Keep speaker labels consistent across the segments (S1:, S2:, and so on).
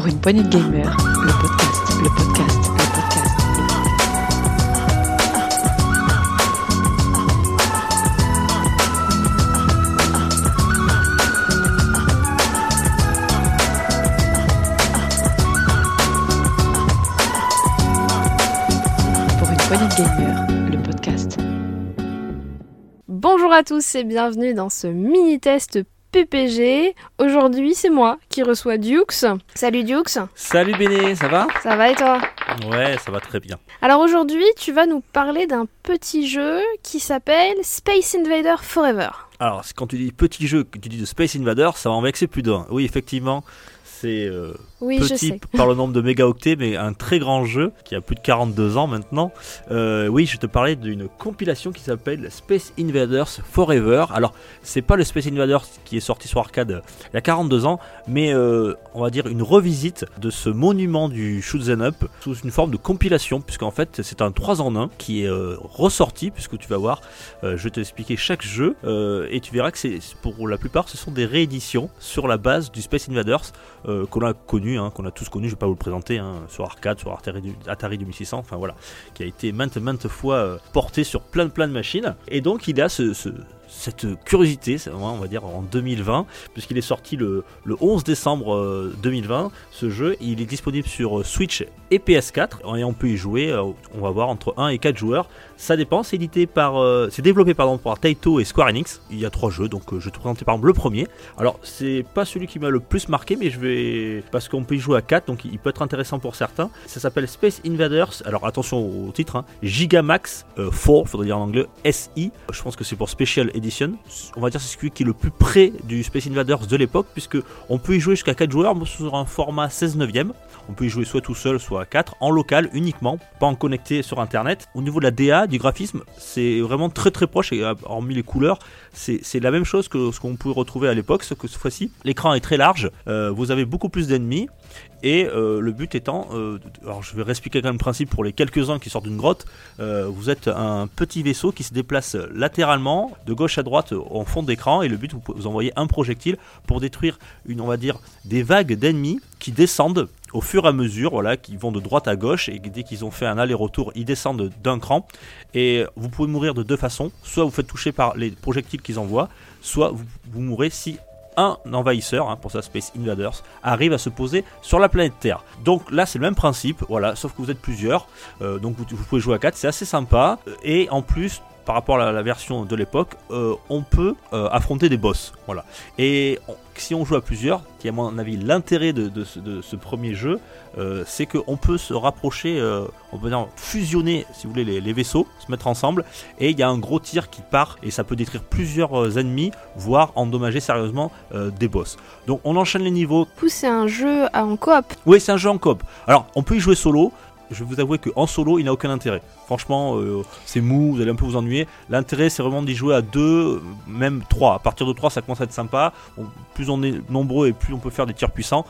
S1: Pour une poignée de gamers, le podcast, le podcast, le podcast. Pour une poignée de gamers, le podcast.
S2: Bonjour à tous et bienvenue dans ce mini-test PPG. Aujourd'hui, c'est moi qui reçois Dukes. Salut Dukes,
S3: Salut Béné, ça va?
S2: Ça va et toi?
S3: Ouais, ça va très bien.
S2: Alors aujourd'hui, tu vas nous parler d'un petit jeu qui s'appelle Space Invader Forever.
S3: Alors, quand tu dis petit jeu, que tu dis de Space Invader, ça va en vexer plus d'un. Oui, effectivement, c'est euh,
S2: Oui, je
S3: petit
S2: sais.
S3: par le nombre de mégaoctets, mais un très grand jeu qui a plus de 42 ans maintenant. Euh, oui, je te parlais d'une compilation qui s'appelle Space Invaders Forever. Alors, c'est pas le Space Invaders qui est sorti sur arcade euh, il y a 42 ans, mais euh, on va dire une revisite de ce monument du shoot 'em up sous une forme de compilation, puisqu'en fait c'est un 3 en 1 qui est euh, ressorti, puisque tu vas voir, je vais t'expliquer chaque jeu, et tu verras que c'est pour la plupart ce sont des rééditions sur la base du Space Invaders qu'on a connu, hein, qu'on a tous connu, je vais pas vous le présenter, hein, sur arcade, sur Atari, Atari 2600, enfin voilà, qui a été maintes maintes fois euh, porté sur plein plein de machines. Et donc il a ce, ce- cette curiosité, on va dire en 2020, puisqu'il est sorti le, le 11 décembre euh, 2020, ce jeu, il est disponible sur euh, Switch et PS4, et on peut y jouer, euh, on va voir, entre 1 et 4 joueurs, ça dépend, c'est édité par, euh, c'est développé pardon, par Taito et Square Enix, il y a trois jeux, donc euh, je vais te présenter par exemple le premier, alors c'est pas celui qui m'a le plus marqué, mais je vais, parce qu'on peut y jouer à 4, donc il peut être intéressant pour certains, ça s'appelle Space Invaders, alors attention au titre, hein, Gigamax euh, 4, faudrait dire en anglais, SI, je pense que c'est pour Special on va dire c'est celui qui est le plus près du Space Invaders de l'époque, puisque on peut y jouer jusqu'à 4 joueurs sur un format 16 neuvième, on peut y jouer soit tout seul, soit à 4, en local uniquement, pas en connecté sur internet. Au niveau de la DA, du graphisme, c'est vraiment très très proche, et euh, hormis les couleurs, c'est la même chose que ce qu'on pouvait retrouver à l'époque, sauf que cette fois-ci, l'écran est très large, euh, vous avez beaucoup plus d'ennemis, et euh, le but étant, alors je vais réexpliquer quand même le principe pour les quelques-uns qui sortent d'une grotte, vous êtes un petit vaisseau qui se déplace latéralement, de gauche à droite en fond d'écran, et le but, vous, envoyez un projectile pour détruire une, on va dire, des vagues d'ennemis qui descendent au fur et à mesure, voilà, qui vont de droite à gauche, et dès qu'ils ont fait un aller-retour, ils descendent d'un cran, et vous pouvez mourir de deux façons, soit vous faites toucher par les projectiles qu'ils envoient, soit vous, mourrez si un envahisseur, hein, pour ça Space Invaders, arrive à se poser sur la planète Terre. Donc là c'est le même principe, voilà, sauf que vous êtes plusieurs, euh, donc vous, pouvez jouer à 4, c'est assez sympa, et en plus par rapport à la, version de l'époque, euh, on peut euh, affronter des boss, voilà. Et on- si on joue à plusieurs, qui est à mon avis l'intérêt de, de ce, de ce premier jeu, euh, c'est qu'on peut se rapprocher, on peut dire fusionner, si vous voulez, les, les vaisseaux, se mettre ensemble, et il y a un gros tir qui part, et ça peut détruire plusieurs ennemis, voire endommager sérieusement des boss. Donc on enchaîne les niveaux
S2: Du coup, c'est un jeu en coop.
S3: oui, c'est un jeu en coop. Alors, on peut y jouer solo. Je vous avouer qu'en solo, il n'a aucun intérêt. Franchement, euh, c'est mou, vous allez un peu vous ennuyer. L'intérêt, c'est vraiment d'y jouer à deux, même trois. À partir de trois, ça commence à être sympa. Plus on est nombreux et plus on peut faire des tirs puissants.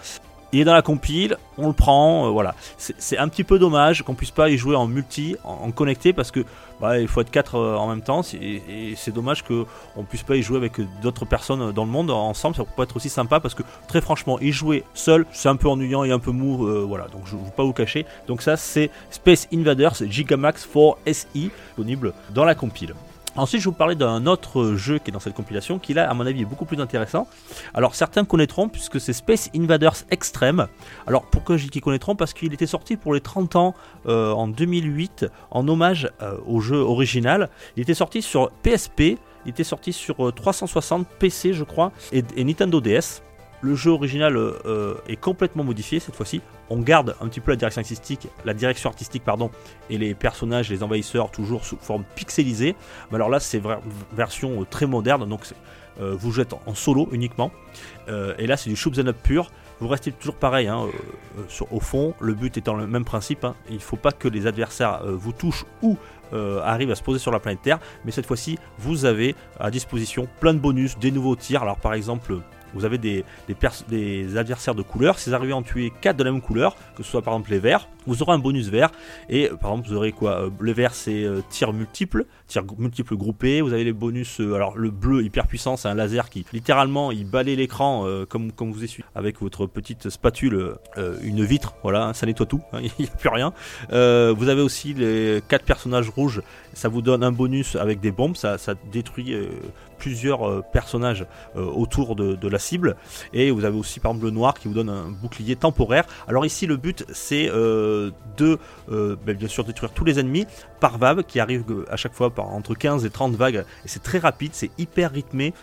S3: Il est dans la compile, on le prend, euh, voilà. C'est un petit peu dommage qu'on puisse pas y jouer en multi, en, connecté, parce que bah, il faut être quatre euh, en même temps. Et, c'est dommage que on puisse pas y jouer avec d'autres personnes dans le monde ensemble. Ça peut être aussi sympa parce que très franchement, y jouer seul, c'est un peu ennuyant et un peu mou. euh, voilà, donc je ne vais pas vous cacher. Donc ça, c'est Space Invaders Gigamax 4 SI, disponible dans la compile. Ensuite, je vous parler d'un autre jeu qui est dans cette compilation, qui là, à mon avis, est beaucoup plus intéressant. Alors, certains connaîtront puisque c'est Space Invaders Extreme. Alors, pourquoi je dis qu'ils connaîtront? Parce qu'il était sorti pour les 30 ans euh, en 2008 en hommage euh, au jeu original. Il était sorti sur PSP, il était sorti sur euh, 360 PC, je crois, et, Nintendo DS. Le jeu original euh, euh, est complètement modifié cette fois-ci. On garde un petit peu la direction artistique, et les personnages, les envahisseurs toujours sous forme pixelisée. Mais alors là, c'est version euh, très moderne, donc euh, vous jouez en solo uniquement. Euh, et là, c'est du shoot 'em up pur. Vous restez toujours pareil hein, au fond. Le but étant le même principe. hein. Il ne faut pas que les adversaires vous touchent ou arrivent à se poser sur la planète Terre. Mais cette fois-ci, vous avez à disposition plein de bonus, des nouveaux tirs. Alors par exemple, vous avez des, adversaires de couleur. Si vous arrivez à en tuer 4 de la même couleur, que ce soit par exemple les verts, vous aurez un bonus vert. Et euh, par exemple, vous aurez quoi euh, Le vert, c'est euh, tir multiple, tir multiple groupé. Vous avez les bonus. alors, le bleu hyper puissant, c'est un laser qui littéralement il balaye l'écran comme, comme vous essuyez avec votre petite spatule, une vitre. Voilà, hein, ça nettoie tout. hein, Il n'y a plus rien. Vous avez aussi les quatre personnages rouges. Ça vous donne un bonus avec des bombes. Ça, détruit plusieurs personnages autour de, la cible. Et vous avez aussi par exemple le noir qui vous donne un bouclier temporaire. Alors ici le but c'est de euh, ben, bien sûr détruire tous les ennemis par vague qui arrivent euh, à chaque fois par entre 15 et 30 vagues. Et c'est très rapide, c'est hyper rythmé,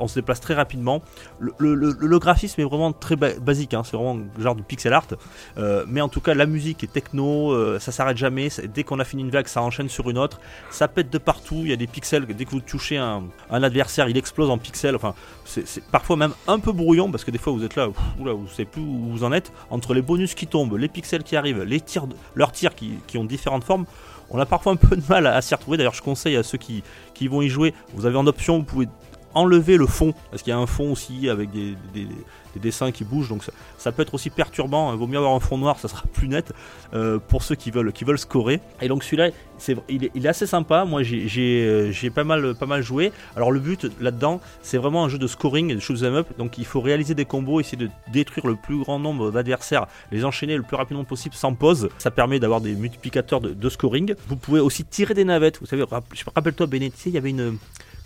S3: on se déplace très rapidement. Le, graphisme est vraiment très ba- basique, hein, c'est vraiment genre du pixel art. Euh, mais en tout cas la musique est techno, euh, ça s'arrête jamais. Dès qu'on a fini une vague ça enchaîne sur une autre. Ça pète de partout, il y a des pixels, dès que vous touchez un, adversaire il explose en pixels. Enfin c'est parfois même un peu brouillon parce que des fois vous êtes là, oula, vous savez plus où vous en êtes entre les bonus qui tombent, les pixels qui arrivent, les tirs, leurs tirs qui, ont différentes formes. On a parfois un peu de mal à, s'y retrouver. D'ailleurs, je conseille à ceux qui vont y jouer, vous avez en option, vous pouvez enlever le fond parce qu'il y a un fond aussi avec des, des- des dessins qui bougent donc ça, peut être aussi perturbant il vaut mieux avoir un fond noir ça sera plus net euh, pour ceux qui veulent qui veulent scorer. Et donc celui-là il, est, assez sympa. Moi j'ai euh, pas mal joué. Alors le but là-dedans c'est vraiment un jeu de scoring de shoot 'em up. Donc il faut réaliser des combos essayer de détruire le plus grand nombre d'adversaires les enchaîner le plus rapidement possible sans pause. Ça permet d'avoir des multiplicateurs de, scoring. Vous pouvez aussi tirer des navettes. Vous savez rappelle-toi sais, il y avait une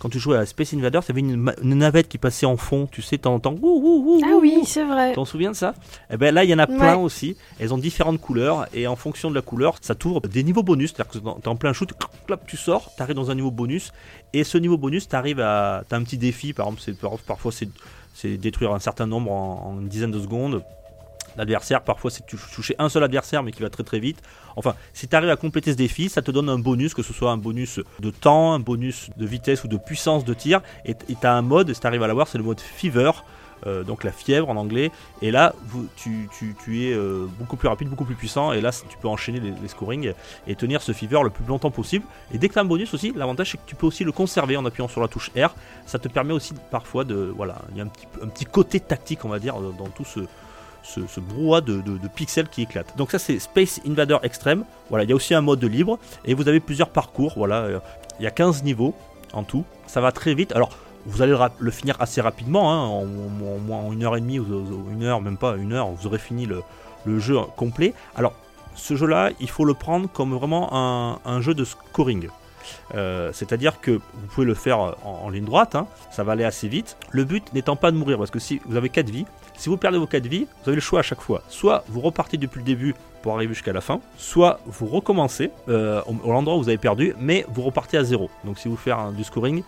S3: quand tu jouais à Space Invaders, il y avait une, navette qui passait en fond, tu sais, t'entends.
S2: Ah oui, c'est vrai.
S3: T'en souviens de ça? Eh ben là, il y en a plein aussi. Elles ont différentes couleurs et en fonction de la couleur, ça t'ouvre des niveaux bonus. C'est-à-dire que t'es en plein shoot, clap, tu sors, t'arrives dans un niveau bonus et ce niveau bonus, t'arrives à, t'as un petit défi. Par exemple, parfois c'est c'est détruire un certain nombre en, en une dizaine de secondes d'adversaires. Parfois, c'est tu toucher un seul adversaire, mais qui va très très vite. Enfin, si tu arrives à compléter ce défi, ça te donne un bonus, que ce soit un bonus de temps, un bonus de vitesse ou de puissance de tir. Et tu as un mode, si tu arrives à l'avoir, c'est le mode Fever. euh, donc la fièvre en anglais, et là tu, tu- tu es euh, beaucoup plus rapide, beaucoup plus puissant, et là tu peux enchaîner les, les scorings et tenir ce fever le plus longtemps possible. Et dès que tu as un bonus aussi, l'avantage c'est que tu peux aussi le conserver en appuyant sur la touche R. Ça te permet aussi parfois de. Voilà, il y a un petit, un petit côté tactique, on va dire, dans tout ce, ce, brouhaha de, pixels qui éclate. Donc ça c'est Space Invader Extreme. Voilà, il y a aussi un mode libre et vous avez plusieurs parcours. Voilà, euh, il y a 15 niveaux en tout. Ça va très vite. Alors vous allez le, finir assez rapidement, hein, en, en- en une heure et demie ou ou une heure, même pas une heure, vous aurez fini le, jeu complet. Alors ce jeu-là, il faut le prendre comme vraiment un jeu de scoring. Euh, C'est-à-dire que vous pouvez le faire en, ligne droite, hein, ça va aller assez vite. Le but n'étant pas de mourir, parce que si vous avez 4 vies, si vous perdez vos 4 vies, vous avez le choix à chaque fois. Soit vous repartez depuis le début pour arriver jusqu'à la fin, soit vous recommencez euh, au, l'endroit où vous avez perdu, mais vous repartez à zéro. Donc si vous faites du scoring,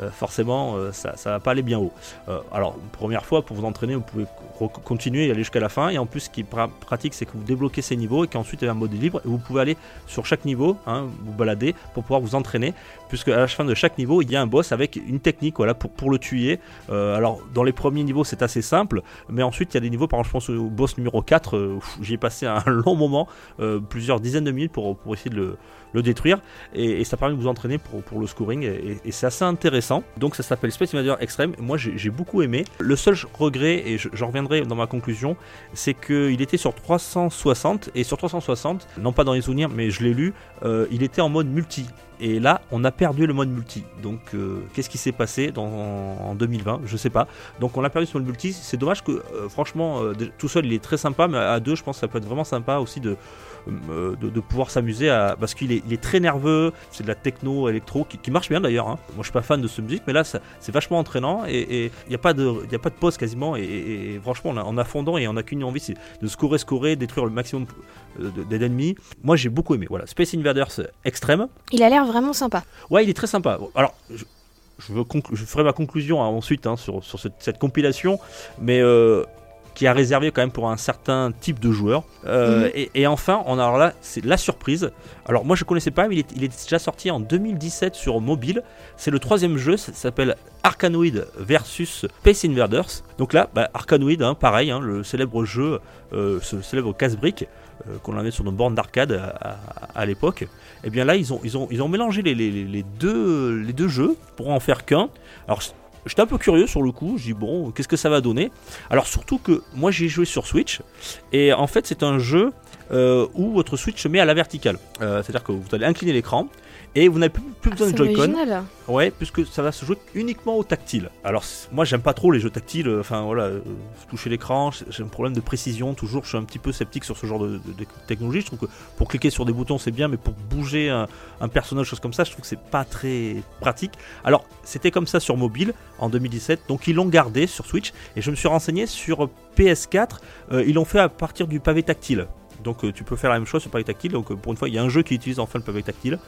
S3: euh, forcément euh, ça, va pas aller bien haut. Euh, alors première fois pour vous entraîner, vous pouvez co- continuer et aller jusqu'à la fin. Et en plus, ce qui est pra- pratique, c'est que vous débloquez ces niveaux et qu'ensuite il y a un mode libre et vous pouvez aller sur chaque niveau, hein, vous balader pour pouvoir vous entraîner, puisque à la fin de chaque niveau, il y a un boss avec une technique, voilà, pour, pour le tuer. Alors dans les premiers niveaux, c'est assez simple, mais ensuite il y a des niveaux, par exemple, je pense au boss numéro 4, euh, pff, j'y ai passé un long moment, euh, plusieurs dizaines de minutes pour, pour essayer de le, le détruire et, ça permet de vous entraîner pour, pour le scoring et, c'est assez intéressant. Donc ça s'appelle Space Invader Extreme. Moi j'ai beaucoup aimé. Le seul regret, et je- j'en reviendrai dans ma conclusion, c'est qu'il était sur 360 et sur 360, non pas dans les souvenirs, mais je l'ai lu, euh, il était en mode multi. Et là, on a perdu le mode multi. Donc, euh, qu'est-ce qui s'est passé dans, en 2020 Je sais pas. Donc, on a perdu ce mode multi. C'est dommage que, euh, franchement, euh, tout seul, il est très sympa, mais à deux, je pense que ça peut être vraiment sympa aussi de, de, pouvoir s'amuser à parce qu'il est, très nerveux c'est de la techno électro qui, marche bien d'ailleurs hein. moi je suis pas fan de ce musique mais là c'est vachement entraînant et il n'y a pas de y a pas de pause quasiment et, franchement on a, on a fondant et on a qu'une envie c'est de scorer scorer détruire le maximum de- d'ennemis moi j'ai beaucoup aimé voilà Space Invaders Extreme
S2: Il a l'air vraiment sympa.
S3: Ouais, il est très sympa. Alors, je, je, veux conclu- je ferai ma conclusion hein, ensuite hein, sur, sur cette, cette compilation, mais euh, qui a réservé quand même pour un certain type de joueur. Euh,
S2: Mhm.
S3: et, et enfin, on a alors là, c'est la surprise. Alors, moi, je connaissais pas, mais il est, il est déjà sorti en 2017 sur mobile. C'est le troisième jeu, ça s'appelle Arkanoid versus Space Invaders. Donc là, bah, Arkanoid, hein, pareil, le célèbre jeu, euh, ce célèbre casse-brique qu'on avait sur nos bornes d'arcade à, l'époque. Et bien là, ils ont, ils ont, ils ont mélangé les deux, les deux jeux pour en faire qu'un. Alors, j'étais un peu curieux sur le coup. Je dis bon, qu'est-ce que ça va donner? Alors surtout que moi j'ai joué sur Switch et en fait c'est un jeu euh, où votre Switch se met à la verticale. Euh, C'est-à-dire que vous allez incliner l'écran et vous n'avez plus, plus besoin de
S2: C'est
S3: Joy-Con. Ouais, puisque ça va se jouer uniquement au tactile. Alors moi j'aime pas trop les jeux tactiles, euh, enfin voilà, euh, toucher l'écran, j'ai j'ai un problème de précision, toujours je suis un petit peu sceptique sur ce genre de, de- de technologie. Je trouve que pour cliquer sur des boutons c'est bien, mais pour bouger un, un personnage, chose comme ça, je trouve que c'est pas très pratique. Alors c'était comme ça sur mobile en 2017, donc ils l'ont gardé sur Switch, et je me suis renseigné sur PS4, euh, ils l'ont fait à partir du pavé tactile. Donc euh, tu peux faire la même chose sur pavé tactile. Donc euh, pour une fois, il y a un jeu qui utilise enfin le pavé tactile.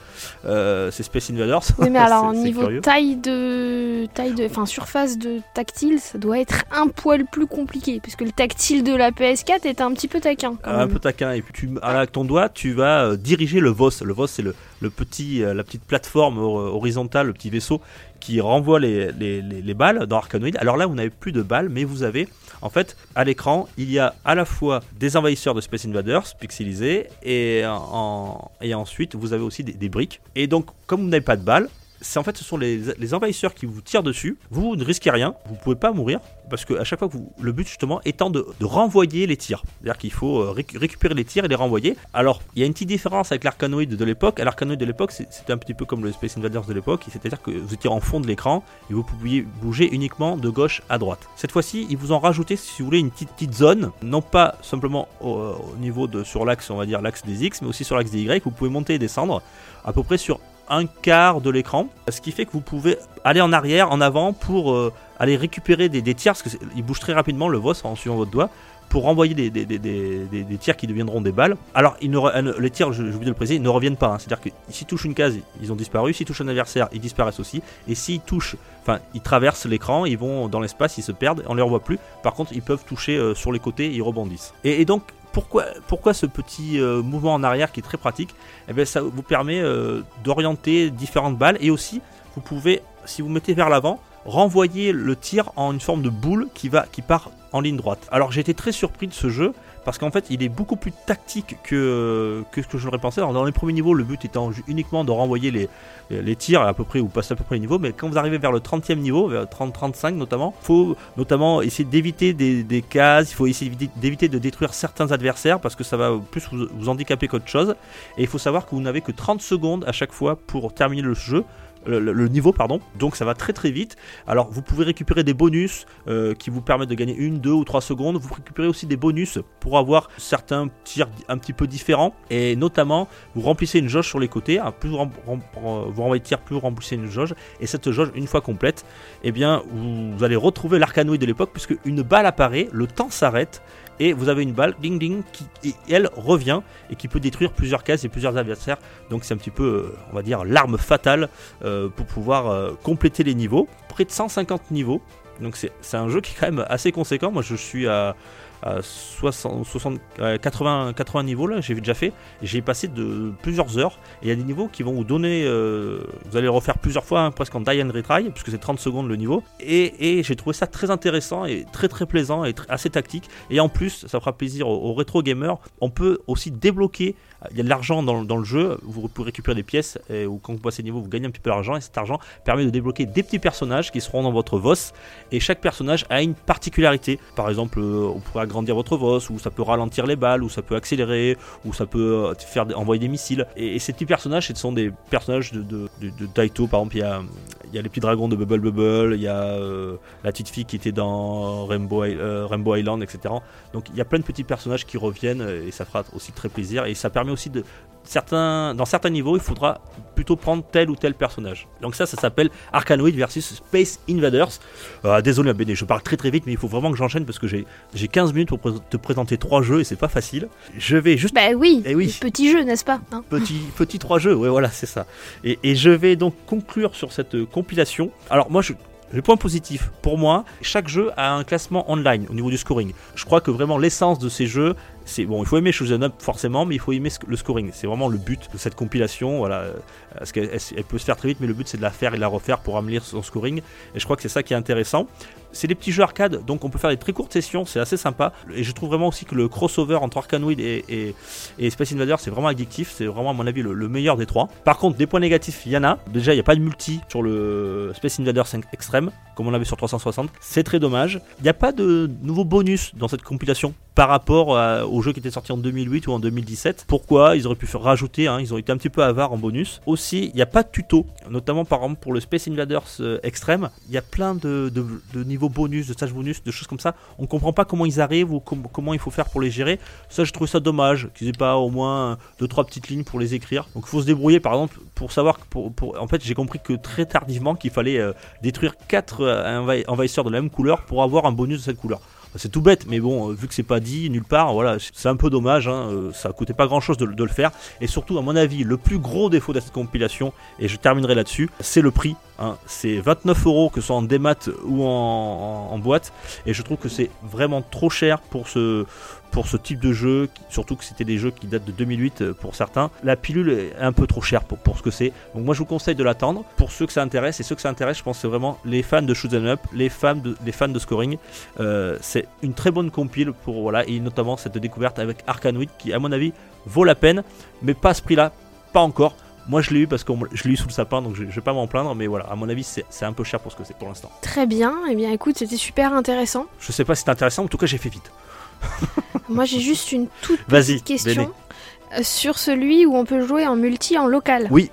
S3: Euh, c'est Space Invaders.
S2: Oui, mais alors, niveau
S3: curieux.
S2: taille de. taille de. Enfin, surface de tactile, ça doit être un poil plus compliqué. Puisque le tactile de la PS4 est un petit peu taquin. Quand
S3: un
S2: même.
S3: peu taquin et puis tu avec ton doigt tu vas diriger le VOS le VOS c'est le, le petit la petite plateforme hor- horizontale le petit vaisseau qui renvoie les, les, les- les balles dans Arkanoid alors là vous n'avez plus de balles mais vous avez en fait à l'écran il y a à la fois des envahisseurs de Space Invaders pixelisés et, en, et ensuite vous avez aussi des briques. Et donc comme vous n'avez pas de balles c'est en fait ce sont les, les envahisseurs qui vous tirent dessus. Vous ne risquez rien, vous pouvez pas mourir parce que à chaque fois le but justement étant de, de renvoyer les tirs. C'est-à-dire qu'il faut euh, récu- récupérer les tirs et les renvoyer. Alors il y a une petite différence avec l'Arcanoid de l'époque. À l'Arcanoid de l'époque, c'était un petit peu comme le Space Invaders de l'époque, c'est-à-dire que vous étiez en fond de l'écran et vous pouviez bouger uniquement de gauche à droite. Cette fois-ci, ils vous ont rajouté, si vous voulez, une petite, petite zone, non pas simplement au, au niveau de sur l'axe, on va dire l'axe des X, mais aussi sur l'axe des Y. Vous pouvez monter et descendre à peu près sur un quart de l'écran, ce qui fait que vous pouvez aller en arrière, en avant pour euh, aller récupérer des, tirs, parce qu'il bouge très rapidement le VOS en suivant votre doigt, pour renvoyer des, des, des- des- tirs qui deviendront des balles. Alors, ne euh, les tirs, je- de le préciser, ne reviennent pas. hein. C'est-à-dire que s'ils touchent une case, ils ont disparu. S'ils touchent un adversaire, ils disparaissent aussi. Et s'ils touchent, enfin, ils traversent l'écran, ils vont dans l'espace, ils se perdent, on les revoit plus. Par contre, ils peuvent toucher euh, sur les côtés, ils rebondissent. Et donc, pourquoi, ce petit euh, mouvement en arrière qui est très pratique? Eh bien, Ça vous permet euh, d'orienter différentes balles et aussi, vous pouvez, si vous mettez vers l'avant, renvoyer le tir en une forme de boule qui, va, qui part en ligne droite. Alors j'ai été très surpris de ce jeu parce qu'en fait il est beaucoup plus tactique que, ce que je l'aurais pensé. Dans les premiers niveaux, le but étant uniquement de renvoyer les, les, tirs à peu près ou passer à peu près les niveaux, mais quand vous arrivez vers le 30e niveau, vers 30-35 notamment, il faut notamment essayer d'éviter des, cases, il faut essayer d'éviter- de détruire certains adversaires parce que ça va plus vous, vous handicaper qu'autre chose. Et il faut savoir que vous n'avez que 30 secondes à chaque fois pour terminer le jeu. Le, niveau pardon donc ça va très très vite alors vous pouvez récupérer des bonus euh, qui vous permettent de gagner une, deux ou trois secondes. Vous récupérez aussi des bonus pour avoir certains tirs un petit peu différents et notamment vous remplissez une jauge sur les côtés. hein, plus vous, vous renvoyez plus vous remplissez une jauge et cette jauge une fois complète, eh bien vous allez retrouver l'arcanoïde de l'époque puisque une balle apparaît, le temps s'arrête et vous avez une balle ding ding qui elle revient et qui peut détruire plusieurs cases et plusieurs adversaires. Donc c'est un petit peu, euh, on va dire, l'arme fatale euh, pour pouvoir euh, compléter les niveaux. Près de 150 niveaux. Donc c'est un jeu qui est quand même assez conséquent. Moi je suis à 60, 60, euh, 80, 80 niveaux là, j'ai déjà fait. J'ai passé de plusieurs heures. Et il y a des niveaux qui vont vous donner, euh, vous allez le refaire plusieurs fois, hein, presque en die and retry, puisque c'est 30 secondes le niveau. Et, j'ai trouvé ça très intéressant et très très plaisant et assez tactique. Et en plus, ça fera plaisir aux, aux rétro gamers. On peut aussi débloquer. Il y a de l'argent dans, le jeu. Vous pouvez récupérer des pièces et, ou quand vous passez niveau, vous gagnez un petit peu d'argent. Et cet argent permet de débloquer des petits personnages qui seront dans votre VOS. Et chaque personnage a une particularité. Par exemple, euh, on pourrait agrandir votre VOS, ou ça peut ralentir les balles, ou ça peut accélérer, ou ça peut euh, faire envoyer des missiles. Et, ces petits personnages, ce sont des personnages de, de, de, de Taito. Par exemple, il y a, y a les petits dragons de Bubble Bubble, il y a euh, la petite fille qui était dans Rainbow, euh, Rainbow Island, etc. Donc il y a plein de petits personnages qui reviennent et ça fera aussi très plaisir. Et ça permet aussi de certains, dans certains niveaux, il faudra plutôt prendre tel ou tel personnage. Donc ça, ça s'appelle Arkanoid versus Space Invaders. Euh, désolé, je parle très très vite, mais il faut vraiment que j'enchaîne parce que j'ai 15 minutes pour te présenter trois jeux et c'est pas facile. Je vais juste
S2: Bah oui,
S3: Eh oui.
S2: petit jeu, n'est-ce pas hein?
S3: Petit, petit trois jeux, ouais voilà c'est ça. Et, et je vais donc conclure sur cette euh, compilation. Alors moi je... Les points positifs, pour moi, chaque jeu a un classement online au niveau du scoring. Je crois que vraiment l'essence de ces jeux, c'est bon, il faut aimer Shoot'em Up forcément, mais il faut aimer le scoring. C'est vraiment le but de cette compilation. Voilà, euh, parce qu'elle elle peut se faire très vite, mais le but c'est de la faire et de la refaire pour améliorer son scoring. Et je crois que c'est ça qui est intéressant. C'est des petits jeux arcade, donc on peut faire des très courtes sessions, c'est assez sympa. Et je trouve vraiment aussi que le crossover entre Arkanoid et, et, Space Invader, c'est vraiment addictif. C'est vraiment, à mon avis, le, le meilleur des trois. Par contre, des points négatifs, il y en a. Déjà, il n'y a pas de multi sur le Space Invader 5 Extreme, comme on l'avait sur 360. C'est très dommage. Il n'y a pas de nouveaux bonus dans cette compilation par rapport à- au jeu qui était sorti en 2008 ou en 2017. Pourquoi? Ils auraient pu faire rajouter, hein, ils ont été un petit peu avares en bonus. Aussi, il n'y a pas de tuto, notamment par exemple pour le Space Invaders euh, Extreme. Il y a plein de niveaux bonus, de stages bonus, de choses comme ça. On comprend pas comment ils arrivent ou com- comment il faut faire pour les gérer. Ça, je trouve ça dommage qu'ils aient pas au moins deux trois petites lignes pour les écrire. Donc, il faut se débrouiller, par exemple, pour savoir que pour, pour- en fait, j'ai compris que très tardivement qu'il fallait euh, détruire quatre euh, envahi- envahisseurs de la même couleur pour avoir un bonus de cette couleur. C'est tout bête, mais bon, euh, vu que c'est pas dit nulle part, voilà, c'est un peu dommage. hein, euh, ça coûtait pas grand chose de, le faire. Et surtout, à mon avis, le plus gros défaut de cette compilation, et je terminerai là-dessus, c'est le prix. hein. C'est 29 euros que ce soit en démat ou en boîte. Et je trouve que c'est vraiment trop cher pour ce, pour ce type de jeu, surtout que c'était des jeux qui datent de 2008 euh, pour certains. La pilule est un peu trop chère pour, ce que c'est. Donc moi je vous conseille de l'attendre. Pour ceux que ça intéresse, et ceux que ça intéresse, je pense que c'est vraiment les fans de Shoot 'em Up, les fans de, les fans de scoring. Euh, c'est une très bonne compile pour voilà, et notamment cette découverte avec Arkanoid qui à mon avis vaut la peine, mais pas à ce prix-là, pas encore. Moi je l'ai eu parce que je l'ai eu sous le sapin, donc je, je vais pas m'en plaindre, mais voilà, à mon avis c'est un peu cher pour ce que c'est pour l'instant.
S2: Très bien, et bien écoute, c'était super intéressant.
S3: Je sais pas si c'est intéressant, en tout cas j'ai fait vite.
S2: Moi j'ai juste une toute petite question
S3: Béné.
S2: euh, sur celui où on peut jouer en multi en local.
S3: Oui.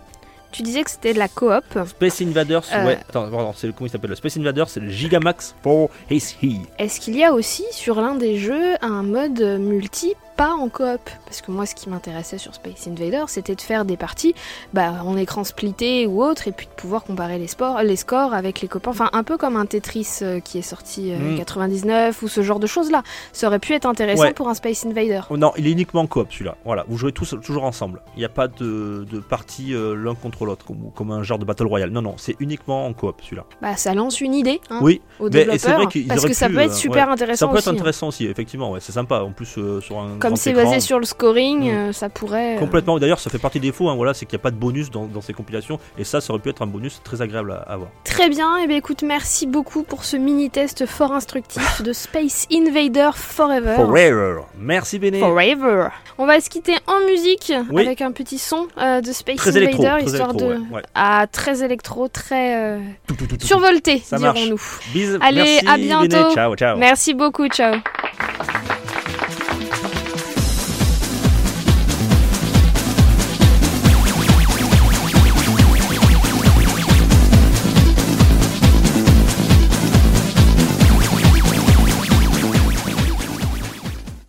S2: Tu disais que c'était de la coop.
S3: Space Invaders,
S2: Euh.
S3: ouais. Attends, pardon, c'est le comment il s'appelle le Space Invaders, c'est le Gigamax for His He.
S2: Est-ce qu'il y a aussi sur l'un des jeux un mode multi pas en coop Parce que moi ce qui m'intéressait sur Space Invader c'était de faire des parties bah, en écran splitté ou autre et puis de pouvoir comparer les, sports, les scores avec les copains. Enfin un peu comme un Tetris euh, qui est sorti euh,
S3: Mm.
S2: 99 ou ce genre de choses là. Ça aurait pu être intéressant
S3: Ouais.
S2: pour un Space Invader.
S3: Oh non, il est uniquement en coop celui-là. Voilà, vous jouez tous toujours ensemble. Il n'y a pas de, de partie euh, l'un contre l'autre comme, comme un genre de Battle Royale. Non, non, c'est uniquement en coop celui-là.
S2: Bah ça lance une idée hein,
S3: Oui,
S2: aux
S3: mais-
S2: développeurs
S3: vrai
S2: parce que ça peut être super
S3: ouais.
S2: intéressant
S3: ça peut être
S2: hein.
S3: intéressant aussi, effectivement. Ouais, c'est sympa. En plus, sur un
S2: Comme c'est basé sur le scoring,
S3: Mm.
S2: euh, ça pourrait. euh,
S3: Complètement. D'ailleurs, ça fait partie des défauts. Hein, voilà, c'est qu'il n'y a pas de bonus dans, dans ces compilations. Et ça, ça aurait pu être un bonus très agréable à, à voir.
S2: Très bien, et bien écoute, merci beaucoup pour ce mini-test fort instructif de Space Invader Forever.
S3: Forever. Merci Béné.
S2: Forever. On va se quitter en musique
S3: Oui.
S2: avec un petit son euh, de Space
S3: Très
S2: Invader,
S3: électro.
S2: Histoire
S3: électro,
S2: de.
S3: ouais, ouais.
S2: Ah, très électro, très euh,
S3: Tout, tout, tout, tout.
S2: survolté, dirons-nous.
S3: Bisous.
S2: Allez,
S3: Merci,
S2: à bientôt.
S3: Béné. Ciao, ciao.
S2: Merci beaucoup, ciao.